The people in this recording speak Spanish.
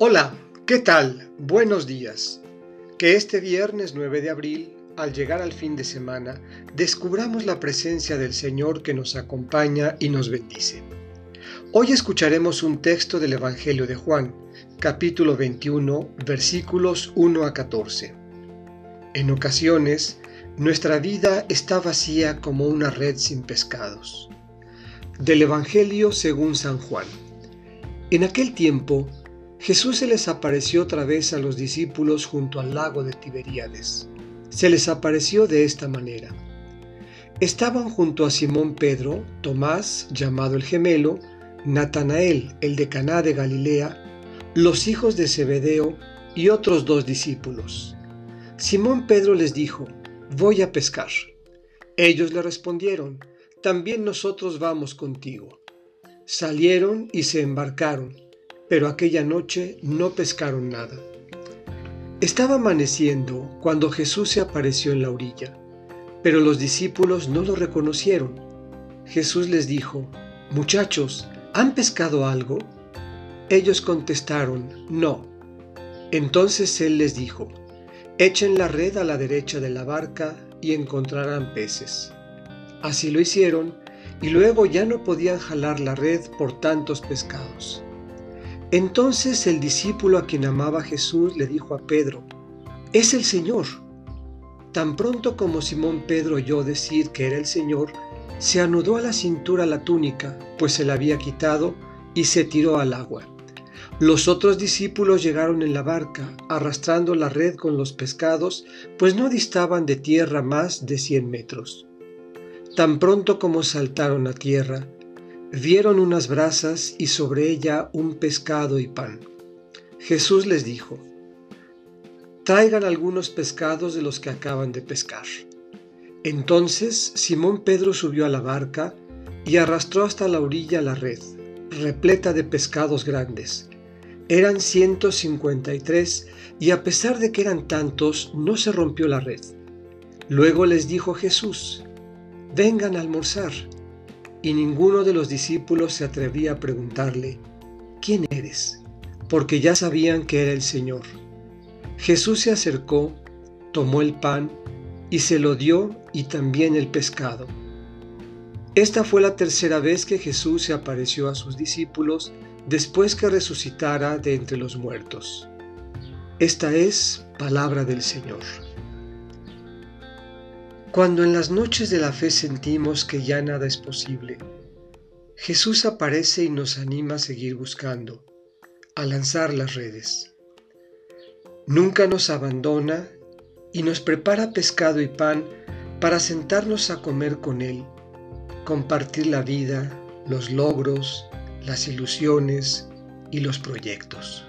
Hola, ¿qué tal? Buenos días. Que este viernes 9 de abril, al llegar al fin de semana, descubramos la presencia del Señor que nos acompaña y nos bendice. Hoy escucharemos un texto del Evangelio de Juan, capítulo 21, versículos 1 a 14. En ocasiones, nuestra vida está vacía como una red sin pescados. Del Evangelio según San Juan. En aquel tiempo, Jesús se les apareció otra vez a los discípulos junto al lago de Tiberíades. Se les apareció de esta manera. Estaban junto a Simón Pedro, Tomás, llamado el gemelo, Natanael, el de Caná de Galilea, los hijos de Zebedeo y otros dos discípulos. Simón Pedro les dijo, Voy a pescar. Ellos le respondieron, También nosotros vamos contigo. Salieron y se embarcaron pero aquella noche no pescaron nada. Estaba amaneciendo cuando Jesús se apareció en la orilla, pero los discípulos no lo reconocieron. Jesús les dijo, Muchachos, ¿han pescado algo? Ellos contestaron, No. Entonces él les dijo, Echen la red a la derecha de la barca y encontrarán peces. Así lo hicieron, y luego ya no podían jalar la red por tantos pescados. Entonces el discípulo a quien amaba Jesús le dijo a Pedro, es el Señor. Tan pronto como Simón Pedro oyó decir que era el Señor, se anudó a la cintura la túnica, pues se la había quitado, y se tiró al agua. Los otros discípulos llegaron en la barca, arrastrando la red con los pescados, pues no distaban de tierra más de cien metros. Tan pronto como saltaron a tierra, Vieron unas brasas y sobre ella un pescado y pan. Jesús les dijo, Traigan algunos pescados de los que acaban de pescar. Entonces Simón Pedro subió a la barca y arrastró hasta la orilla la red, repleta de pescados grandes. Eran ciento cincuenta y tres, y a pesar de que eran tantos, no se rompió la red. Luego les dijo Jesús, Vengan a almorzar y ninguno de los discípulos se atrevía a preguntarle, ¿quién eres? porque ya sabían que era el Señor. Jesús se acercó, tomó el pan y se lo dio y también el pescado. Esta fue la tercera vez que Jesús se apareció a sus discípulos después que resucitara de entre los muertos. Esta es palabra del Señor. Cuando en las noches de la fe sentimos que ya nada es posible, Jesús aparece y nos anima a seguir buscando, a lanzar las redes. Nunca nos abandona y nos prepara pescado y pan para sentarnos a comer con Él, compartir la vida, los logros, las ilusiones y los proyectos.